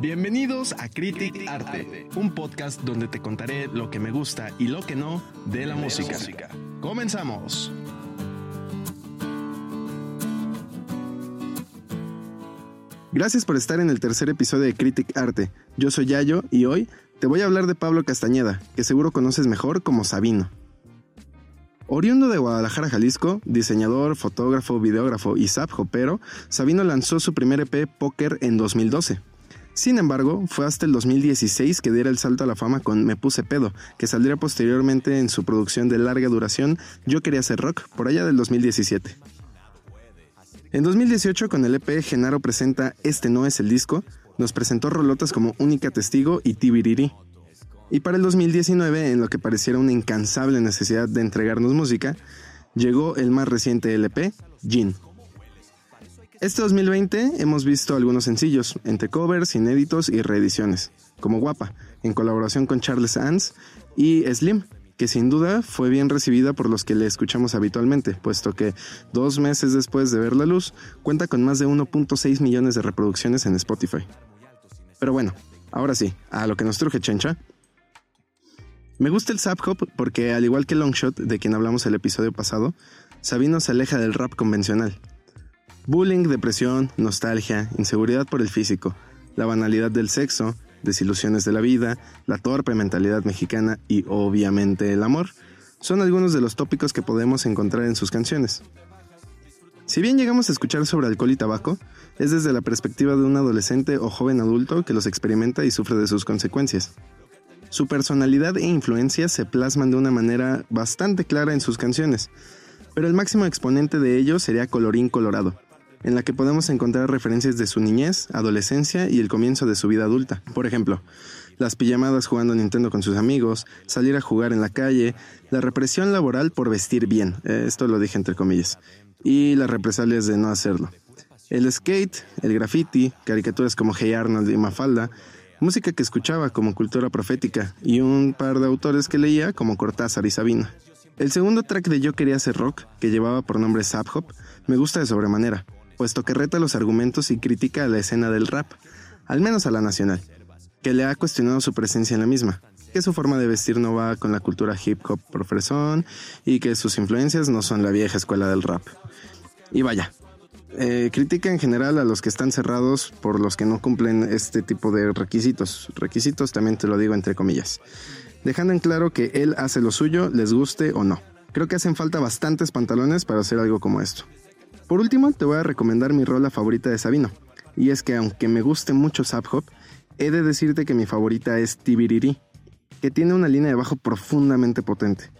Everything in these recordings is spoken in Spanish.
Bienvenidos a Critic Arte, un podcast donde te contaré lo que me gusta y lo que no de la música. Comenzamos. Gracias por estar en el tercer episodio de Critic Arte. Yo soy Yayo y hoy te voy a hablar de Pablo Castañeda, que seguro conoces mejor como Sabino. Oriundo de Guadalajara, Jalisco, diseñador, fotógrafo, videógrafo y pero Sabino lanzó su primer EP Poker en 2012. Sin embargo, fue hasta el 2016 que diera el salto a la fama con Me Puse Pedo, que saldría posteriormente en su producción de larga duración Yo Quería Hacer Rock, por allá del 2017. En 2018, con el EP Genaro presenta Este no es el disco, nos presentó rolotas como Única Testigo y Tibiriri. Y para el 2019, en lo que pareciera una incansable necesidad de entregarnos música, llegó el más reciente LP, Gin. Este 2020 hemos visto algunos sencillos, entre covers, inéditos y reediciones, como Guapa, en colaboración con Charles Ans y Slim, que sin duda fue bien recibida por los que le escuchamos habitualmente, puesto que dos meses después de ver la luz, cuenta con más de 1.6 millones de reproducciones en Spotify. Pero bueno, ahora sí, a lo que nos truje Chencha. Me gusta el Zap Hop porque, al igual que Longshot, de quien hablamos el episodio pasado, Sabino se aleja del rap convencional. Bullying, depresión, nostalgia, inseguridad por el físico, la banalidad del sexo, desilusiones de la vida, la torpe mentalidad mexicana y obviamente el amor, son algunos de los tópicos que podemos encontrar en sus canciones. Si bien llegamos a escuchar sobre alcohol y tabaco, es desde la perspectiva de un adolescente o joven adulto que los experimenta y sufre de sus consecuencias. Su personalidad e influencia se plasman de una manera bastante clara en sus canciones, pero el máximo exponente de ello sería Colorín Colorado, en la que podemos encontrar referencias de su niñez, adolescencia y el comienzo de su vida adulta. Por ejemplo, las pijamadas jugando Nintendo con sus amigos, salir a jugar en la calle, la represión laboral por vestir bien, eh, esto lo dije entre comillas, y las represalias de no hacerlo. El skate, el graffiti, caricaturas como Hey Arnold y Mafalda, música que escuchaba como cultura profética y un par de autores que leía como Cortázar y Sabina. El segundo track de Yo quería hacer rock, que llevaba por nombre Zap Hop, me gusta de sobremanera puesto que reta los argumentos y critica a la escena del rap, al menos a la nacional, que le ha cuestionado su presencia en la misma, que su forma de vestir no va con la cultura hip hop profesón y que sus influencias no son la vieja escuela del rap. Y vaya, eh, critica en general a los que están cerrados por los que no cumplen este tipo de requisitos. Requisitos también te lo digo entre comillas. Dejando en claro que él hace lo suyo, les guste o no. Creo que hacen falta bastantes pantalones para hacer algo como esto. Por último, te voy a recomendar mi rola favorita de Sabino. Y es que aunque me guste mucho Zap Hop, he de decirte que mi favorita es Tibiriri, que tiene una línea de bajo profundamente potente.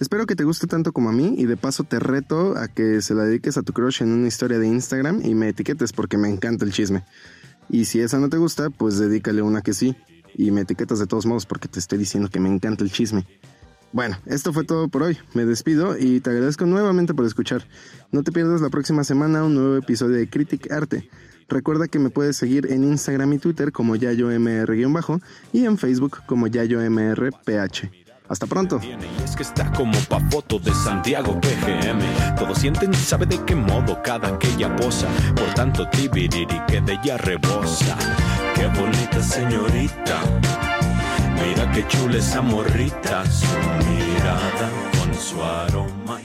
Espero que te guste tanto como a mí y de paso te reto a que se la dediques a tu crush en una historia de Instagram y me etiquetes porque me encanta el chisme. Y si esa no te gusta, pues dedícale una que sí. Y me etiquetas de todos modos porque te estoy diciendo que me encanta el chisme. Bueno, esto fue todo por hoy. Me despido y te agradezco nuevamente por escuchar. No te pierdas la próxima semana un nuevo episodio de Critic Arte. Recuerda que me puedes seguir en Instagram y Twitter como YayoMR- y en Facebook como YayoMRPH. Hasta pronto. Y como. Qué bonita señorita. Qué chula morrita. Su mirada con su aroma